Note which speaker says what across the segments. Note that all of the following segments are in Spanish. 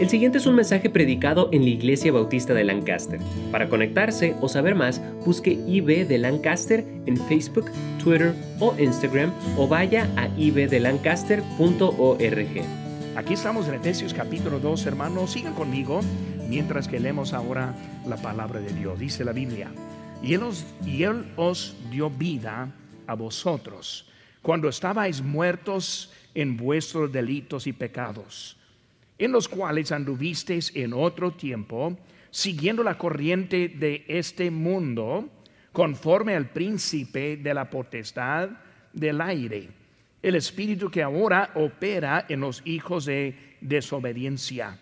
Speaker 1: El siguiente es un mensaje predicado en la Iglesia Bautista de Lancaster. Para conectarse o saber más, busque IB de Lancaster en Facebook, Twitter o Instagram o vaya a ibdelancaster.org.
Speaker 2: Aquí estamos en Efesios capítulo 2, hermanos. Sigan conmigo mientras que leemos ahora la palabra de Dios. Dice la Biblia, y él, os, y él os dio vida a vosotros cuando estabais muertos en vuestros delitos y pecados en los cuales anduvisteis en otro tiempo, siguiendo la corriente de este mundo, conforme al príncipe de la potestad del aire, el espíritu que ahora opera en los hijos de desobediencia,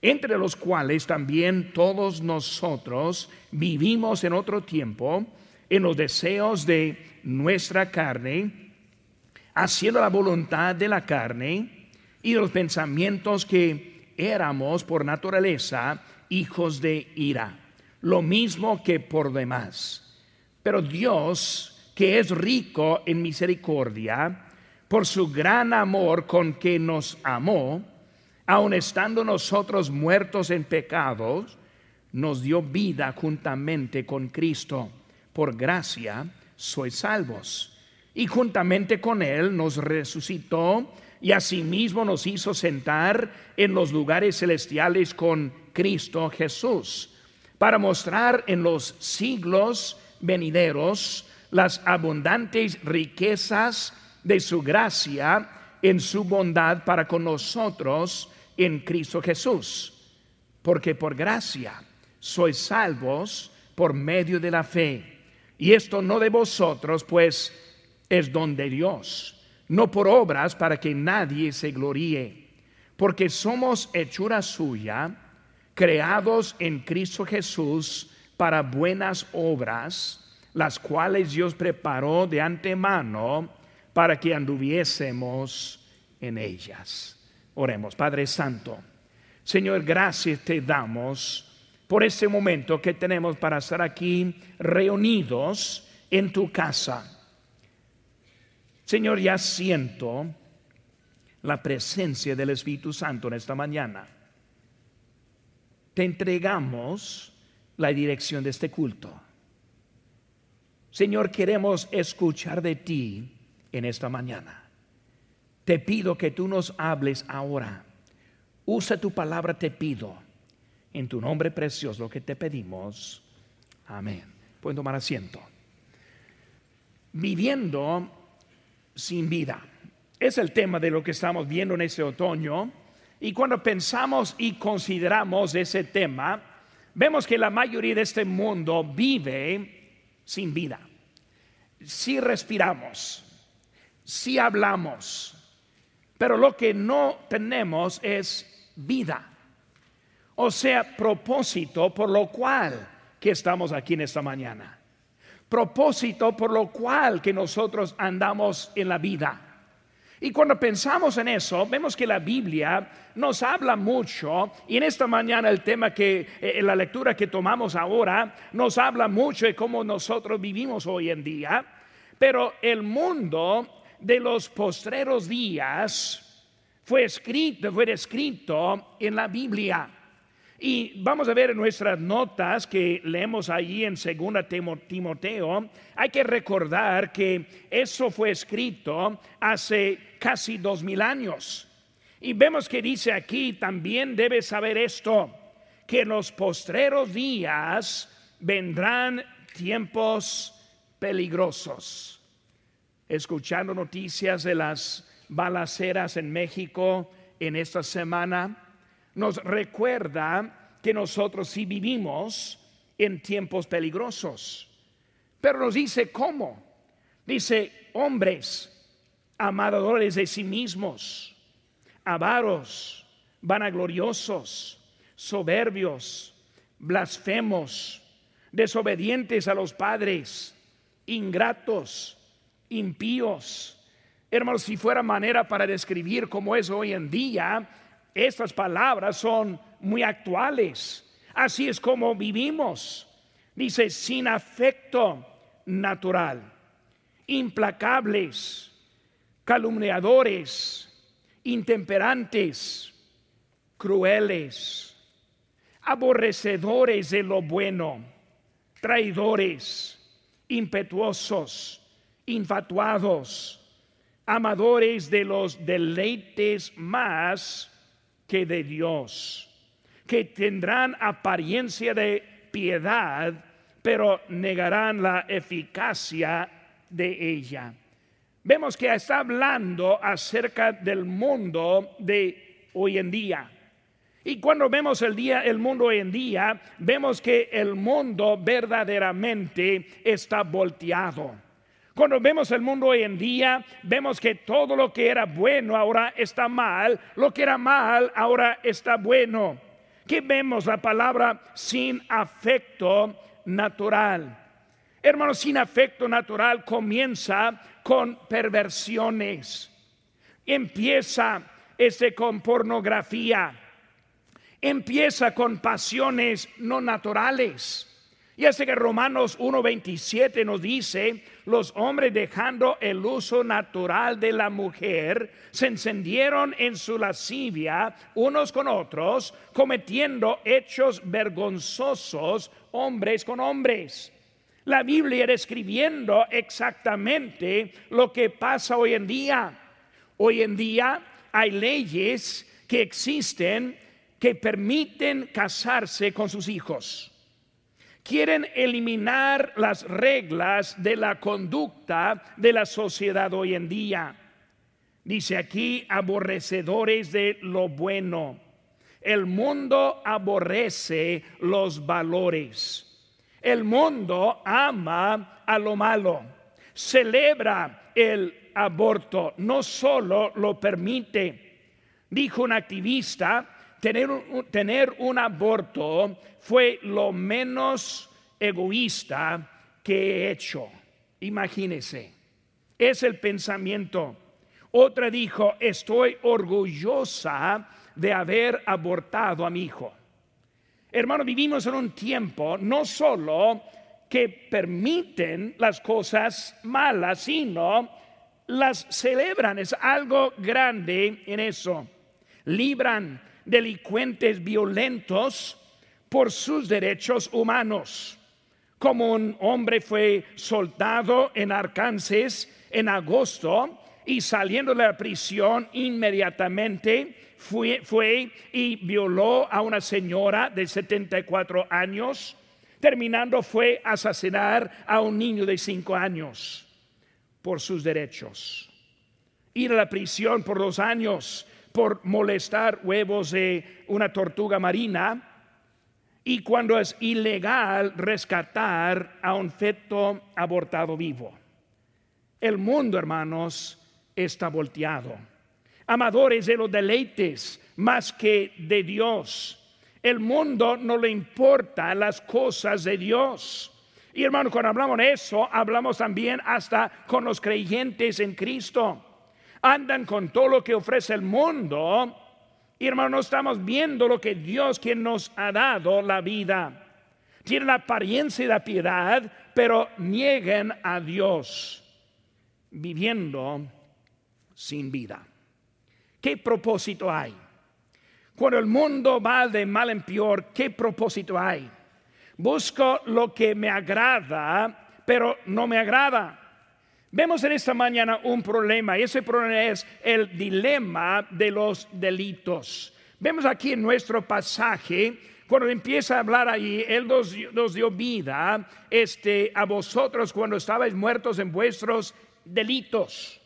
Speaker 2: entre los cuales también todos nosotros vivimos en otro tiempo, en los deseos de nuestra carne, haciendo la voluntad de la carne, y los pensamientos que éramos por naturaleza hijos de ira, lo mismo que por demás. Pero Dios, que es rico en misericordia, por su gran amor con que nos amó, aun estando nosotros muertos en pecados, nos dio vida juntamente con Cristo. Por gracia sois salvos. Y juntamente con Él nos resucitó y asimismo nos hizo sentar en los lugares celestiales con Cristo Jesús, para mostrar en los siglos venideros las abundantes riquezas de su gracia en su bondad para con nosotros en Cristo Jesús. Porque por gracia sois salvos por medio de la fe. Y esto no de vosotros, pues es don de Dios no por obras para que nadie se gloríe, porque somos hechura suya, creados en Cristo Jesús para buenas obras, las cuales Dios preparó de antemano para que anduviésemos en ellas. Oremos, Padre Santo. Señor, gracias te damos por este momento que tenemos para estar aquí reunidos en tu casa Señor, ya siento la presencia del Espíritu Santo en esta mañana. Te entregamos la dirección de este culto. Señor, queremos escuchar de ti en esta mañana. Te pido que tú nos hables ahora. Usa tu palabra, te pido. En tu nombre precioso lo que te pedimos. Amén. Pueden tomar asiento. Viviendo sin vida. Es el tema de lo que estamos viendo en este otoño. Y cuando pensamos y consideramos ese tema, vemos que la mayoría de este mundo vive sin vida. Si respiramos, si hablamos, pero lo que no tenemos es vida. O sea, propósito por lo cual que estamos aquí en esta mañana propósito por lo cual que nosotros andamos en la vida. Y cuando pensamos en eso, vemos que la Biblia nos habla mucho, y en esta mañana el tema que, eh, en la lectura que tomamos ahora, nos habla mucho de cómo nosotros vivimos hoy en día, pero el mundo de los postreros días fue escrito, fue escrito en la Biblia. Y vamos a ver en nuestras notas que leemos allí en 2 Timoteo, hay que recordar que eso fue escrito hace casi dos mil años. Y vemos que dice aquí, también debes saber esto, que en los postreros días vendrán tiempos peligrosos. Escuchando noticias de las balaceras en México en esta semana, nos recuerda que nosotros sí vivimos en tiempos peligrosos. Pero nos dice cómo. Dice, hombres amadores de sí mismos, avaros, vanagloriosos, soberbios, blasfemos, desobedientes a los padres, ingratos, impíos. Hermanos, si fuera manera para describir cómo es hoy en día, estas palabras son muy actuales. Así es como vivimos. Dice, sin afecto natural, implacables, calumniadores, intemperantes, crueles, aborrecedores de lo bueno, traidores, impetuosos, infatuados, amadores de los deleites más que de Dios, que tendrán apariencia de piedad, pero negarán la eficacia de ella. Vemos que está hablando acerca del mundo de hoy en día. Y cuando vemos el día, el mundo hoy en día, vemos que el mundo verdaderamente está volteado. Cuando vemos el mundo hoy en día, vemos que todo lo que era bueno ahora está mal, lo que era mal ahora está bueno. ¿Qué vemos? La palabra sin afecto natural. Hermanos, sin afecto natural comienza con perversiones. Empieza este con pornografía. Empieza con pasiones no naturales. Y así que Romanos 1:27 nos dice, los hombres dejando el uso natural de la mujer, se encendieron en su lascivia unos con otros, cometiendo hechos vergonzosos hombres con hombres. La Biblia describiendo exactamente lo que pasa hoy en día. Hoy en día hay leyes que existen que permiten casarse con sus hijos quieren eliminar las reglas de la conducta de la sociedad hoy en día. Dice aquí, aborrecedores de lo bueno. El mundo aborrece los valores. El mundo ama a lo malo. Celebra el aborto, no solo lo permite. Dijo un activista, tener un, tener un aborto fue lo menos egoísta que he hecho. Imagínese, es el pensamiento. Otra dijo, estoy orgullosa de haber abortado a mi hijo. Hermano, vivimos en un tiempo no solo que permiten las cosas malas, sino las celebran. Es algo grande en eso. Libran delincuentes violentos por sus derechos humanos. Como un hombre fue soltado en Arkansas en agosto y saliendo de la prisión inmediatamente fue, fue y violó a una señora de 74 años, terminando fue asesinar a un niño de 5 años por sus derechos. Ir a la prisión por dos años por molestar huevos de una tortuga marina y cuando es ilegal rescatar a un feto abortado vivo. El mundo, hermanos, está volteado. Amadores de los deleites más que de Dios. El mundo no le importa las cosas de Dios. Y hermanos, cuando hablamos de eso, hablamos también hasta con los creyentes en Cristo andan con todo lo que ofrece el mundo, hermano, no estamos viendo lo que Dios quien nos ha dado la vida. Tienen la apariencia de la piedad, pero nieguen a Dios, viviendo sin vida. ¿Qué propósito hay? Cuando el mundo va de mal en peor, ¿qué propósito hay? Busco lo que me agrada, pero no me agrada. Vemos en esta mañana un problema y ese problema es el dilema de los delitos. Vemos aquí en nuestro pasaje, cuando empieza a hablar allí, Él nos, dio vida este, a vosotros cuando estabais muertos en vuestros delitos.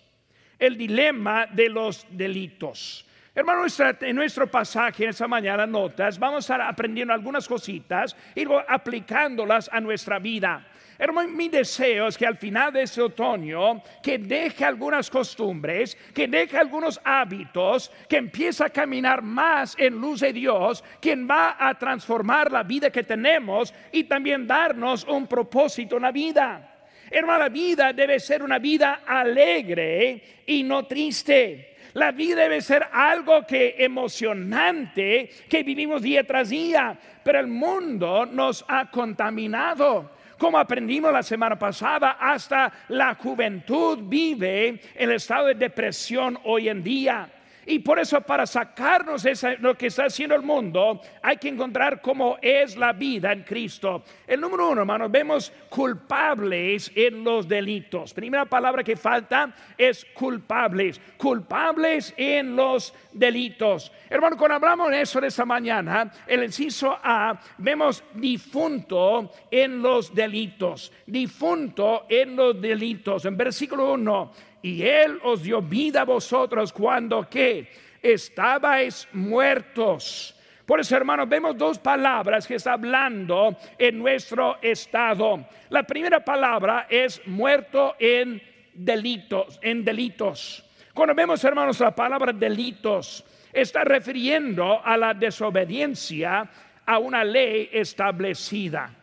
Speaker 2: El dilema de los delitos. Hermano, en nuestro pasaje en esta mañana, notas, vamos a estar aprendiendo algunas cositas y aplicándolas a nuestra vida. Hermano, mi deseo es que al final de este otoño, que deje algunas costumbres, que deje algunos hábitos, que empiece a caminar más en luz de Dios, quien va a transformar la vida que tenemos y también darnos un propósito en la vida. Hermano, la vida debe ser una vida alegre y no triste. La vida debe ser algo que emocionante que vivimos día tras día, pero el mundo nos ha contaminado como aprendimos la semana pasada, hasta la juventud vive el estado de depresión hoy en día. Y por eso para sacarnos de lo que está haciendo el mundo, hay que encontrar cómo es la vida en Cristo. El número uno, hermanos, vemos culpables en los delitos. Primera palabra que falta es culpables. Culpables en los delitos. Hermano, cuando hablamos de eso de esta mañana, el inciso A, vemos difunto en los delitos. Difunto en los delitos. En versículo 1 y Él os dio vida a vosotros cuando que estabais muertos. Por eso, hermanos, vemos dos palabras que está hablando en nuestro estado. La primera palabra es muerto en delitos, en delitos. Cuando vemos, hermanos, la palabra delitos, está refiriendo a la desobediencia a una ley establecida.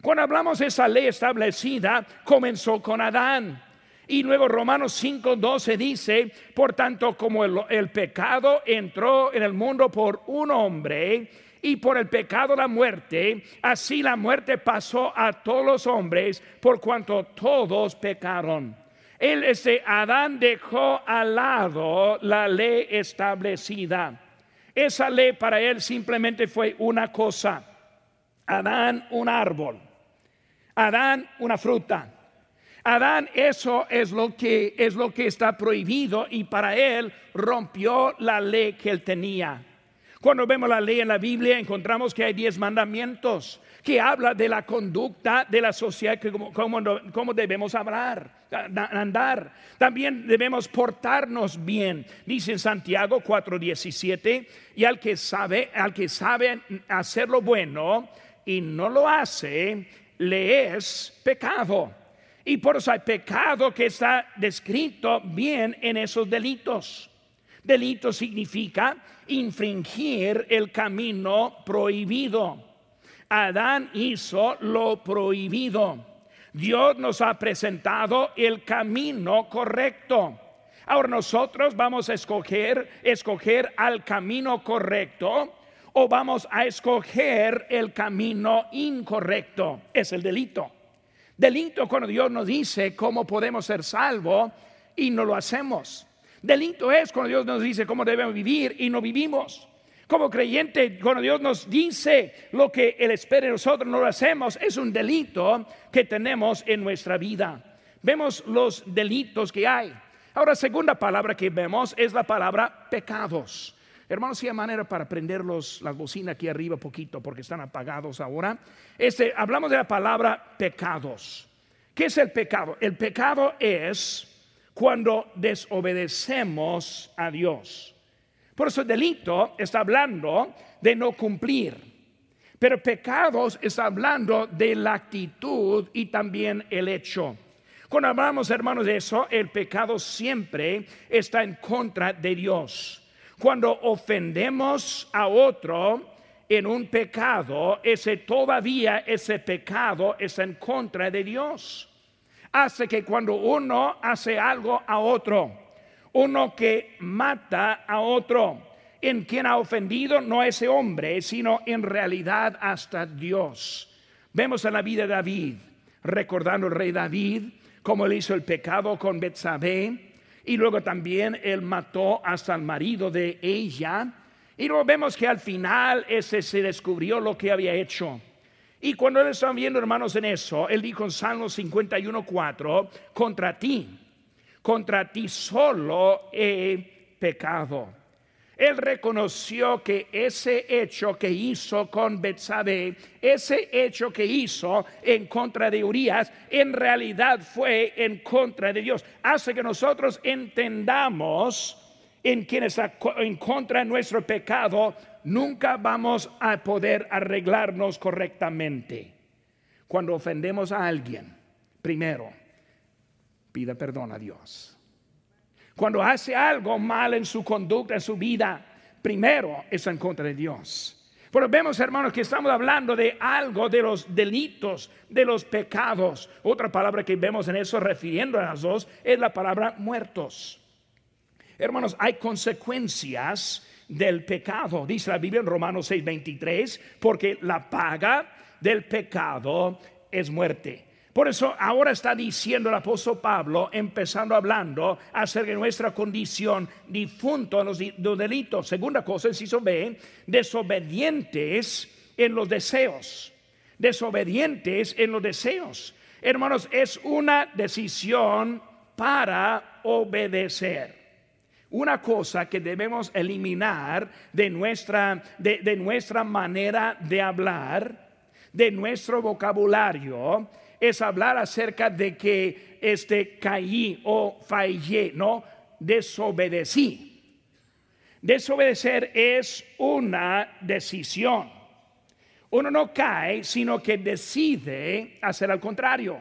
Speaker 2: Cuando hablamos de esa ley establecida, comenzó con Adán. Y luego Romanos 5:12 dice, por tanto como el, pecado entró en el mundo por un hombre y por el pecado la muerte, así la muerte pasó a todos los hombres por cuanto todos pecaron. Él, este Adán dejó al lado la ley establecida. Esa ley para él simplemente fue una cosa. Adán un árbol. Adán una fruta. Adán eso es lo que es lo que está prohibido y para él rompió la ley que él tenía. Cuando vemos la ley en la Biblia encontramos que hay diez mandamientos que habla de la conducta de la sociedad, cómo, debemos hablar, andar. También debemos portarnos bien. Dice en Santiago 4:17, y al que sabe, al que sabe hacer lo bueno y no lo hace, le es pecado. Y por eso hay pecado que está descrito bien en esos delitos. Delito significa infringir el camino prohibido. Adán hizo lo prohibido. Dios nos ha presentado el camino correcto. Ahora nosotros vamos a escoger, escoger al camino correcto o vamos a escoger el camino incorrecto. Es el delito. Delito cuando Dios nos dice cómo podemos ser salvos y no lo hacemos. Delito es cuando Dios nos dice cómo debemos vivir y no vivimos. Como creyente, cuando Dios nos dice lo que Él espera de nosotros, no lo hacemos, es un delito que tenemos en nuestra vida. Vemos los delitos que hay. Ahora, segunda palabra que vemos es la palabra pecados. Hermanos, si hay manera para prender las bocinas aquí arriba poquito porque están apagados ahora. Este, hablamos de la palabra pecados. ¿Qué es el pecado? El pecado es cuando desobedecemos a Dios. Por eso el delito está hablando de no cumplir. Pero pecados está hablando de la actitud y también el hecho. Cuando hablamos, hermanos, de eso, el pecado siempre está en contra de Dios. Cuando ofendemos a otro en un pecado, ese todavía ese pecado es en contra de Dios. Hace que cuando uno hace algo a otro, uno que mata a otro, en quien ha ofendido no ese hombre, sino en realidad hasta Dios. Vemos en la vida de David, recordando el rey David, cómo él hizo el pecado con Betsabé, y luego también él mató hasta el marido de ella. Y luego vemos que al final ese se descubrió lo que había hecho. Y cuando él estaba viendo, hermanos, en eso, él dijo en Salmo 51.4, contra ti, contra ti solo he pecado él reconoció que ese hecho que hizo con Betsabé, ese hecho que hizo en contra de Urias, en realidad fue en contra de Dios. Hace que nosotros entendamos en quien está en contra de nuestro pecado, nunca vamos a poder arreglarnos correctamente. Cuando ofendemos a alguien, primero, pida perdón a Dios. Cuando hace algo mal en su conducta, en su vida, primero está en contra de Dios. Pero vemos, hermanos, que estamos hablando de algo de los delitos, de los pecados. Otra palabra que vemos en eso, refiriendo a las dos, es la palabra muertos. Hermanos, hay consecuencias del pecado. Dice la Biblia en Romanos 6:23, porque la paga del pecado es muerte. Por eso ahora está diciendo el apóstol Pablo, empezando hablando acerca de nuestra condición difunto en los, delitos. Segunda cosa, inciso B, desobedientes en los deseos. Desobedientes en los deseos. Hermanos, es una decisión para obedecer. Una cosa que debemos eliminar de nuestra, de nuestra manera de hablar, de nuestro vocabulario, es hablar acerca de que este caí o fallé, no, desobedecí. Desobedecer es una decisión. Uno no cae, sino que decide hacer al contrario.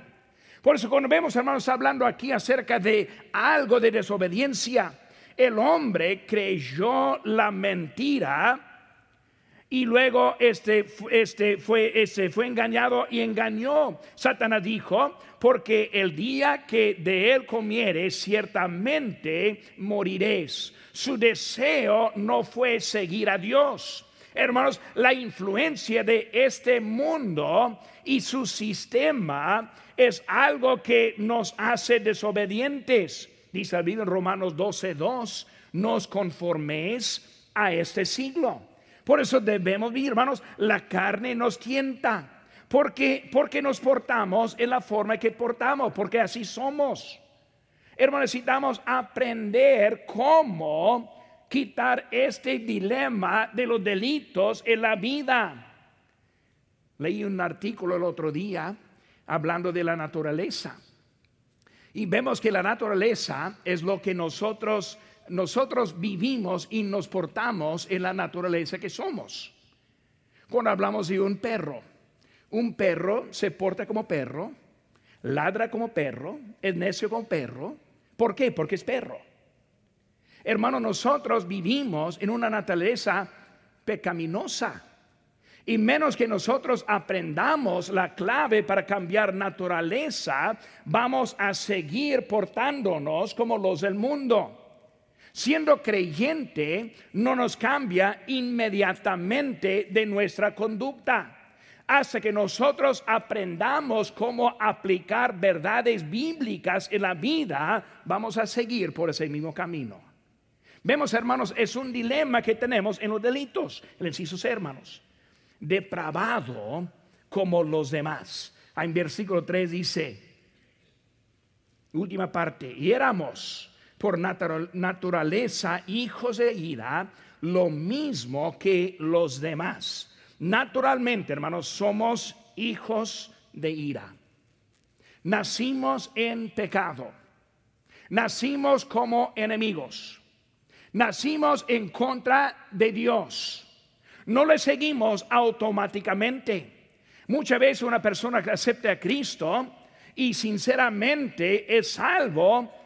Speaker 2: Por eso cuando vemos, hermanos, hablando aquí acerca de algo de desobediencia, el hombre creyó la mentira y luego este, este, fue, este fue engañado y engañó. Satanás dijo, porque el día que de él comieres, ciertamente moriréis. Su deseo no fue seguir a Dios. Hermanos, la influencia de este mundo y su sistema es algo que nos hace desobedientes. Dice el en Romanos 12:2, nos conforméis a este siglo por eso debemos vivir, hermanos, la carne nos tienta. Porque, porque nos portamos en la forma que portamos, porque así somos. Hermanos, necesitamos aprender cómo quitar este dilema de los delitos en la vida. Leí un artículo el otro día hablando de la naturaleza. Y vemos que la naturaleza es lo que nosotros nosotros vivimos y nos portamos en la naturaleza que somos. Cuando hablamos de un perro, un perro se porta como perro, ladra como perro, es necio como perro. ¿Por qué? Porque es perro. Hermano, nosotros vivimos en una naturaleza pecaminosa. Y menos que nosotros aprendamos la clave para cambiar naturaleza, vamos a seguir portándonos como los del mundo. Siendo creyente no nos cambia inmediatamente de nuestra conducta. Hasta que nosotros aprendamos cómo aplicar verdades bíblicas en la vida, vamos a seguir por ese mismo camino. Vemos, hermanos, es un dilema que tenemos en los delitos. El inciso C, hermanos. Depravado como los demás. En versículo 3 dice, última parte, y éramos por naturaleza hijos de ira, lo mismo que los demás. Naturalmente, hermanos, somos hijos de ira. Nacimos en pecado. Nacimos como enemigos. Nacimos en contra de Dios. No le seguimos automáticamente. Muchas veces una persona que acepta a Cristo y sinceramente es salvo,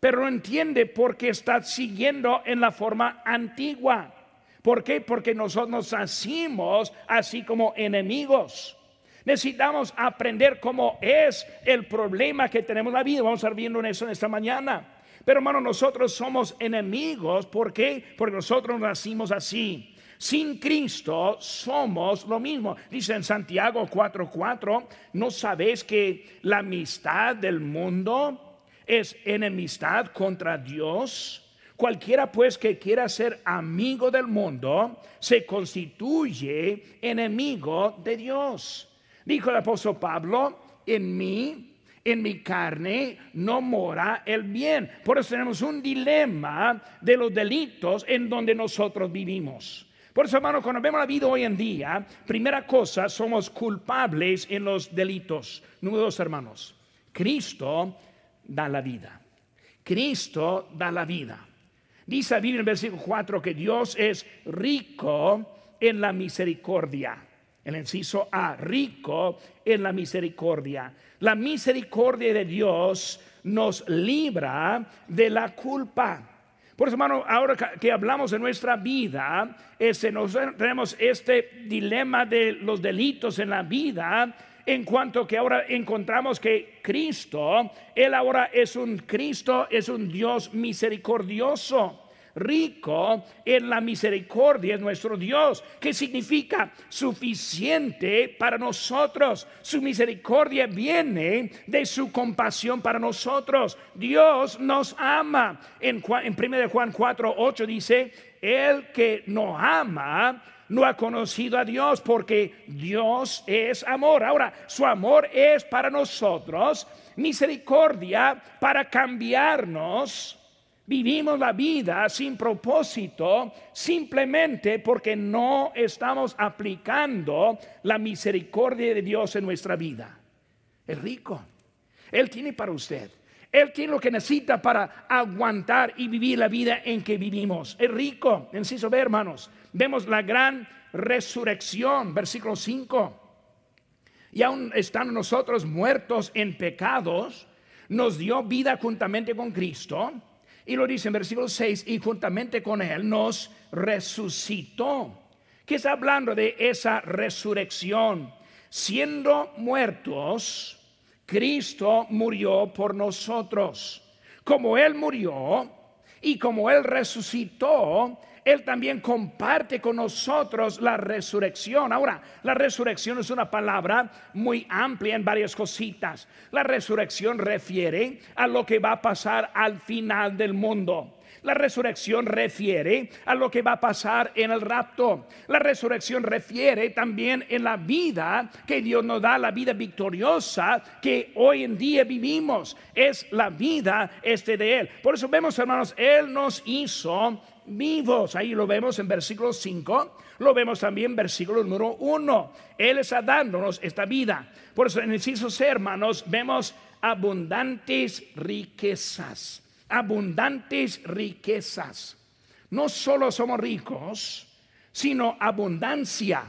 Speaker 2: pero no entiende por qué está siguiendo en la forma antigua. ¿Por qué? Porque nosotros nos hacemos así como enemigos. Necesitamos aprender cómo es el problema que tenemos en la vida. Vamos a estar viendo en eso en esta mañana. Pero hermano, nosotros somos enemigos. ¿Por qué? Porque nosotros nacimos así. Sin Cristo somos lo mismo. Dice en Santiago 4:4, ¿no sabéis que la amistad del mundo es enemistad contra Dios. Cualquiera pues que quiera ser amigo del mundo se constituye enemigo de Dios. Dijo el apóstol Pablo, en mí, en mi carne, no mora el bien. Por eso tenemos un dilema de los delitos en donde nosotros vivimos. Por eso, hermano, cuando vemos la vida hoy en día, primera cosa, somos culpables en los delitos. Número dos, hermanos, Cristo da la vida. Cristo da la vida. Dice la Biblia en el versículo 4 que Dios es rico en la misericordia. El inciso A, rico en la misericordia. La misericordia de Dios nos libra de la culpa. Por eso, hermano, ahora que hablamos de nuestra vida, este, nos, tenemos este dilema de los delitos en la vida en cuanto que ahora encontramos que Cristo, Él ahora es un Cristo, es un Dios misericordioso, rico en la misericordia es nuestro Dios, que significa suficiente para nosotros. Su misericordia viene de su compasión para nosotros. Dios nos ama. En, en 1 Juan 4, 8 dice, el que no ama, no ha conocido a Dios porque Dios es amor. Ahora, su amor es para nosotros misericordia para cambiarnos. Vivimos la vida sin propósito simplemente porque no estamos aplicando la misericordia de Dios en nuestra vida. Es rico. Él tiene para usted. Él tiene lo que necesita para aguantar y vivir la vida en que vivimos. Es rico. Necesito ver, hermanos. Vemos la gran resurrección, versículo 5. Y aún estando nosotros muertos en pecados, nos dio vida juntamente con Cristo. Y lo dice en versículo 6, y juntamente con Él nos resucitó. ¿Qué está hablando de esa resurrección? Siendo muertos, Cristo murió por nosotros. Como Él murió y como Él resucitó, Él también comparte con nosotros la resurrección. Ahora, la resurrección es una palabra muy amplia en varias cositas. La resurrección refiere a lo que va a pasar al final del mundo. La resurrección refiere a lo que va a pasar en el rapto. La resurrección refiere también en la vida que Dios nos da, la vida victoriosa que hoy en día vivimos. Es la vida este de Él. Por eso vemos, hermanos, Él nos hizo vivos. Ahí lo vemos en versículo 5. Lo vemos también en versículo número 1. Él está dándonos esta vida. Por eso en el hermanos, vemos abundantes riquezas abundantes riquezas. No solo somos ricos, sino abundancia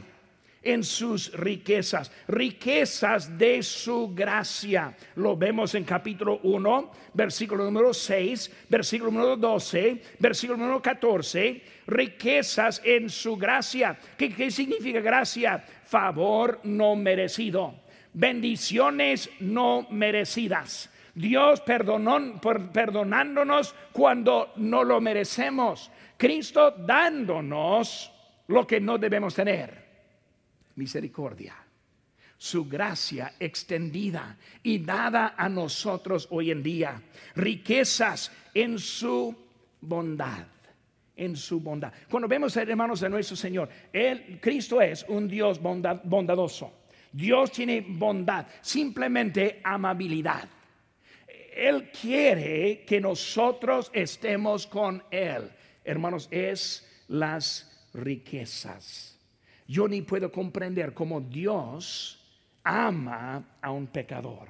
Speaker 2: en sus riquezas, riquezas de su gracia. Lo vemos en capítulo 1, versículo número 6, versículo número 12, versículo número 14, riquezas en su gracia. ¿Qué, qué significa gracia? Favor no merecido, bendiciones no merecidas. Dios perdonó, perdonándonos cuando no lo merecemos. Cristo dándonos lo que no debemos tener. Misericordia. Su gracia extendida y dada a nosotros hoy en día. Riquezas en su bondad en su bondad. Cuando vemos, hermanos, de nuestro Señor, el Cristo es un Dios bondadoso. Dios tiene bondad, simplemente amabilidad. Él quiere que nosotros estemos con Él. Hermanos, es las riquezas. Yo ni puedo comprender cómo Dios ama a un pecador.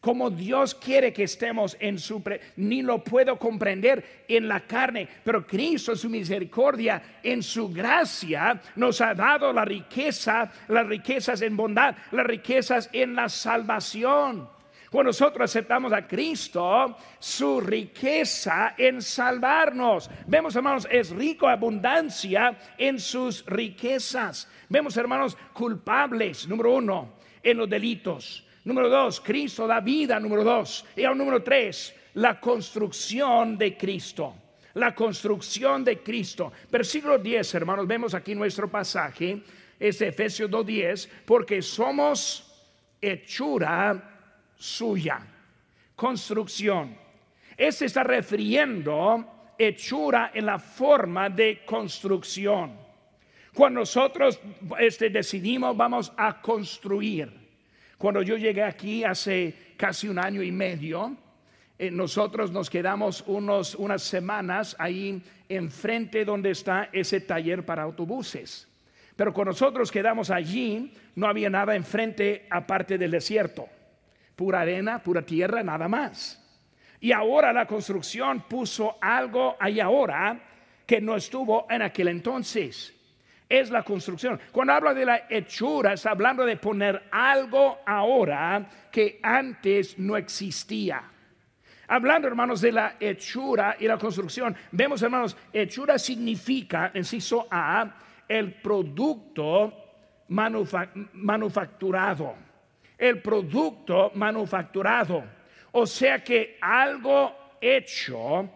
Speaker 2: Como Dios quiere que estemos en su... ni lo puedo comprender en la carne, pero Cristo en su misericordia, en su gracia, nos ha dado la riqueza, las riquezas en bondad, las riquezas en la salvación. Cuando nosotros aceptamos a Cristo, su riqueza en salvarnos. Vemos, hermanos, es rico abundancia en sus riquezas. Vemos, hermanos, culpables, número uno, en los delitos. Número dos, Cristo da vida, número dos. Y al número tres, la construcción de Cristo. La construcción de Cristo. Versículo 10, hermanos, vemos aquí nuestro pasaje, es Efesios 2.10, porque somos hechura suya. Construcción. Este está refiriendo hechura en la forma de construcción. Cuando nosotros este, decidimos vamos a construir. Cuando yo llegué aquí hace casi un año y medio, eh, nosotros nos quedamos unos, unas semanas ahí enfrente donde está ese taller para autobuses. Pero cuando nosotros quedamos allí, no había nada enfrente aparte del desierto pura arena, pura tierra, nada más. Y ahora la construcción puso algo ahí ahora que no estuvo en aquel entonces. Es la construcción. Cuando habla de la hechura, está hablando de poner algo ahora que antes no existía. Hablando, hermanos, de la hechura y la construcción, vemos, hermanos, hechura significa, inciso A, el producto manufacturado el producto manufacturado. O sea que algo hecho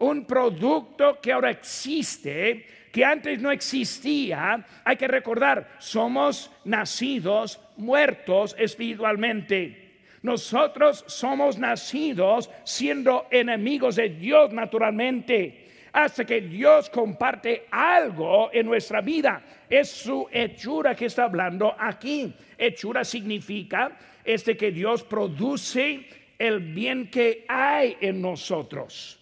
Speaker 2: un producto que ahora existe, que antes no existía. Hay que recordar, somos nacidos muertos espiritualmente. Nosotros somos nacidos siendo enemigos de Dios naturalmente. Hasta que Dios comparte algo en nuestra vida. Es su hechura que está hablando aquí. Hechura significa este que Dios produce el bien que hay en nosotros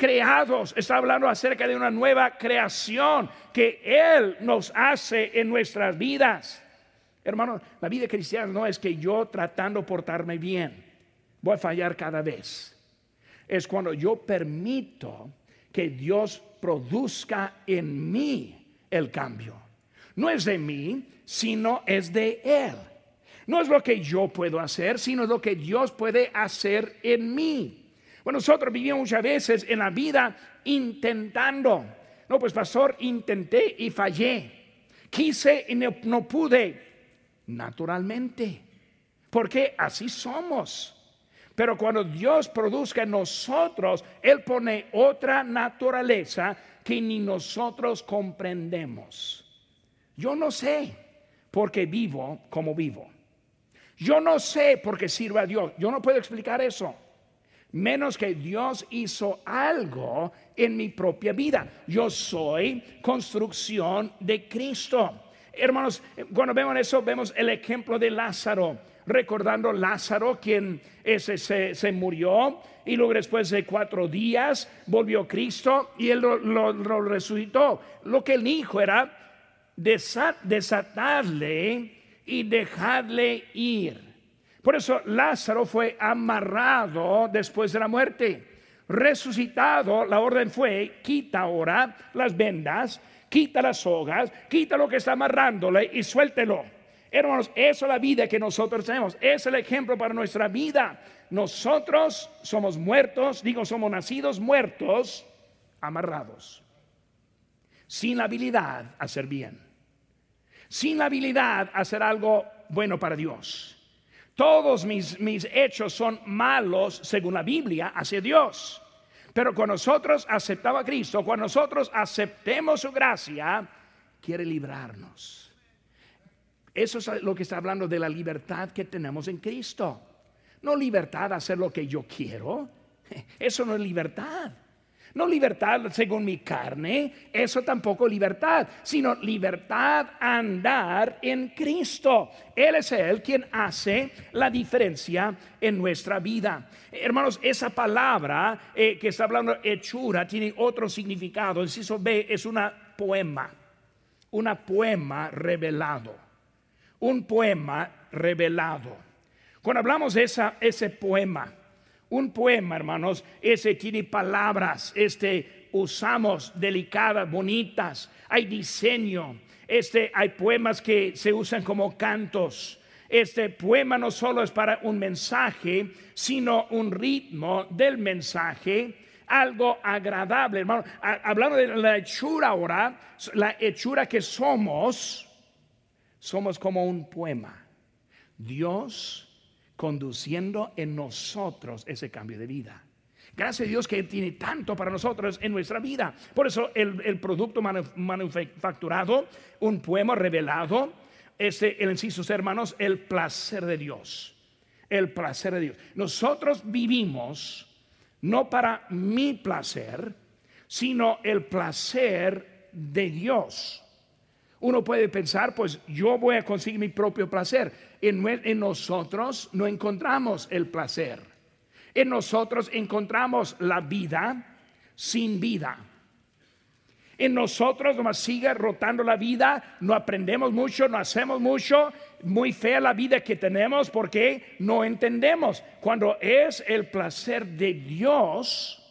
Speaker 2: creados, está hablando acerca de una nueva creación que Él nos hace en nuestras vidas. Hermano, la vida cristiana no es que yo tratando de portarme bien, voy a fallar cada vez. Es cuando yo permito que Dios produzca en mí el cambio. No es de mí, sino es de Él. No es lo que yo puedo hacer, sino lo que Dios puede hacer en mí. Bueno, nosotros vivimos muchas veces en la vida intentando. No, pues pastor, intenté y fallé. Quise y no, pude. Naturalmente. Porque así somos. Pero cuando Dios produzca en nosotros, Él pone otra naturaleza que ni nosotros comprendemos. Yo no sé por qué vivo como vivo. Yo no sé por qué sirve a Dios. Yo no puedo explicar eso menos que Dios hizo algo en mi propia vida. Yo soy construcción de Cristo. Hermanos, cuando vemos eso, vemos el ejemplo de Lázaro, recordando Lázaro, quien ese se, murió y luego después de cuatro días volvió Cristo y él lo, resucitó. Lo que él dijo era desatarle y dejarle ir. Por eso Lázaro fue amarrado después de la muerte. Resucitado, la orden fue, quita ahora las vendas, quita las sogas, quita lo que está amarrándole y suéltelo. Hermanos, eso es la vida que nosotros tenemos. Es el ejemplo para nuestra vida. Nosotros somos muertos, digo, somos nacidos muertos, amarrados. Sin la habilidad a hacer bien. Sin la habilidad a hacer algo bueno para Dios todos mis, mis hechos son malos según la Biblia hacia Dios. Pero cuando nosotros aceptamos a Cristo, cuando nosotros aceptemos su gracia, quiere librarnos. Eso es lo que está hablando de la libertad que tenemos en Cristo. No libertad a hacer lo que yo quiero. Eso no es libertad. No libertad según mi carne, eso tampoco libertad, sino libertad andar en Cristo. Él es Él quien hace la diferencia en nuestra vida. Hermanos, esa palabra eh, que está hablando hechura tiene otro significado. El ciso B es una poema, una poema revelado, un poema revelado. Cuando hablamos de esa, ese poema, un poema, hermanos, ese tiene palabras, este usamos delicadas, bonitas, hay diseño, este hay poemas que se usan como cantos. Este poema no solo es para un mensaje, sino un ritmo del mensaje, algo agradable. Hablando de la hechura ahora, la hechura que somos, somos como un poema. Dios conduciendo en nosotros ese cambio de vida. Gracias a Dios que tiene tanto para nosotros en nuestra vida. Por eso el, producto manufacturado, un poema revelado, este, el inciso, hermanos, el placer de Dios. El placer de Dios. Nosotros vivimos no para mi placer, sino el placer de Dios. Uno puede pensar, pues yo voy a conseguir mi propio placer. En, nosotros no encontramos el placer. En nosotros encontramos la vida sin vida. En nosotros nomás sigue rotando la vida, no aprendemos mucho, no hacemos mucho, muy fea la vida que tenemos porque no entendemos. Cuando es el placer de Dios,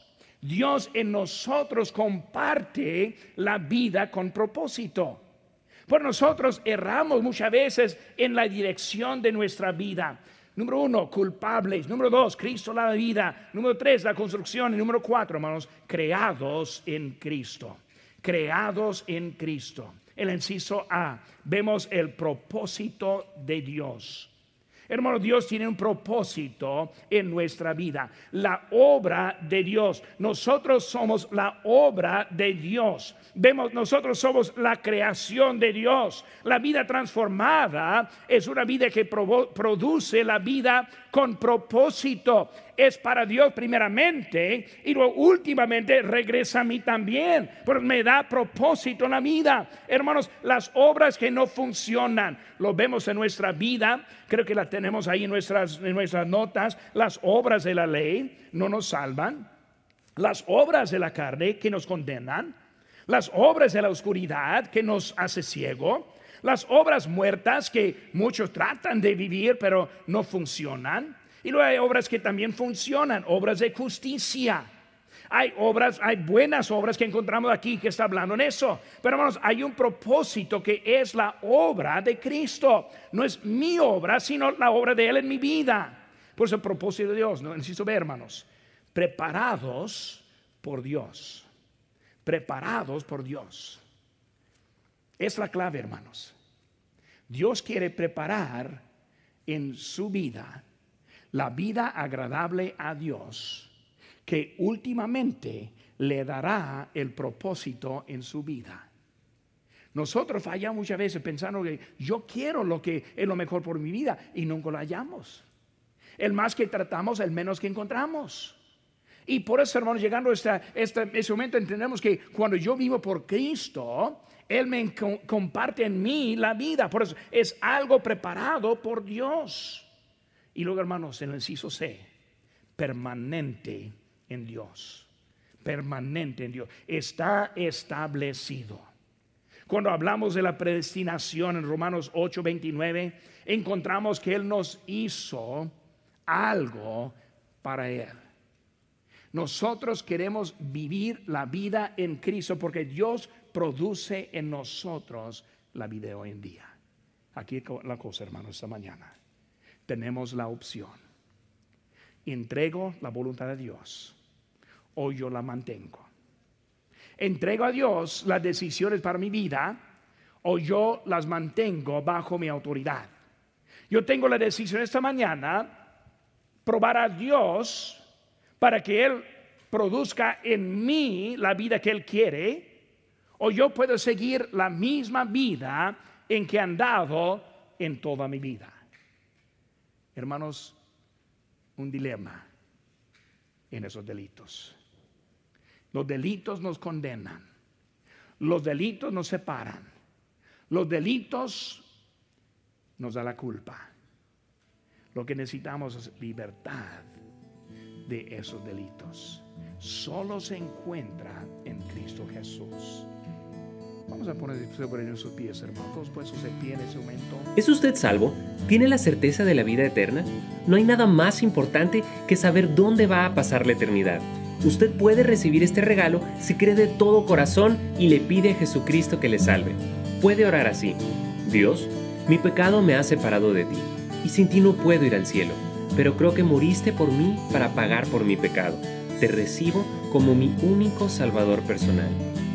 Speaker 2: Dios en nosotros comparte la vida con propósito. Por nosotros erramos muchas veces en la dirección de nuestra vida. Número uno, culpables. Número dos, Cristo la vida. Número tres, la construcción. Y número cuatro, hermanos, creados en Cristo. Creados en Cristo. El inciso A, vemos el propósito de Dios. Hermano, Dios tiene un propósito en nuestra vida. La obra de Dios. Nosotros somos la obra de Dios. Vemos, nosotros somos la creación de Dios. La vida transformada es una vida que produce la vida con propósito. Es para Dios primeramente y luego últimamente regresa a mí también, porque me da propósito en la vida. Hermanos, las obras que no funcionan, lo vemos en nuestra vida, creo que la tenemos ahí en nuestras, en nuestras notas, las obras de la ley no nos salvan, las obras de la carne que nos condenan, las obras de la oscuridad que nos hace ciego, las obras muertas que muchos tratan de vivir pero no funcionan. Y luego hay obras que también funcionan, obras de justicia. Hay obras, hay buenas obras que encontramos aquí que está hablando en eso. Pero hermanos, hay un propósito que es la obra de Cristo. No es mi obra, sino la obra de Él en mi vida. Por eso el propósito de Dios, no necesito ver, hermanos, preparados por Dios. Preparados por Dios. Es la clave, hermanos. Dios quiere preparar en su vida la vida agradable a Dios, que últimamente le dará el propósito en su vida. Nosotros fallamos muchas veces pensando que yo quiero lo que es lo mejor por mi vida y nunca lo hallamos. El más que tratamos, el menos que encontramos. Y por eso, hermanos, llegando a este, este momento, entendemos que cuando yo vivo por Cristo, Él me comparte en mí la vida. Por eso es algo preparado por Dios. Y luego, hermanos, en el inciso C, permanente en Dios. Permanente en Dios. Está establecido. Cuando hablamos de la predestinación en Romanos 8, 29, encontramos que Él nos hizo algo para Él. Nosotros queremos vivir la vida en Cristo porque Dios produce en nosotros la vida hoy en día. Aquí la cosa, hermano, esta mañana. Tenemos la opción. Entrego la voluntad de Dios o yo la mantengo. Entrego a Dios las decisiones para mi vida o yo las mantengo bajo mi autoridad. Yo tengo la decisión esta mañana probar a Dios para que Él produzca en mí la vida que Él quiere, o yo puedo seguir la misma vida en que he andado en toda mi vida. Hermanos, un dilema en esos delitos. Los delitos nos condenan, los delitos nos separan, los delitos nos da la culpa. Lo que necesitamos es libertad de esos delitos. Solo se encuentra en Cristo Jesús. Vamos a poner sobre sus pies, hermanos, en ese momento.
Speaker 1: ¿Es usted salvo? ¿Tiene la certeza de la vida eterna? No hay nada más importante que saber dónde va a pasar la eternidad. Usted puede recibir este regalo si cree de todo corazón y le pide a Jesucristo que le salve. Puede orar así. Dios, mi pecado me ha separado de ti, y sin ti no puedo ir al cielo pero creo que moriste por mí para pagar por mi pecado. Te recibo como mi único Salvador personal.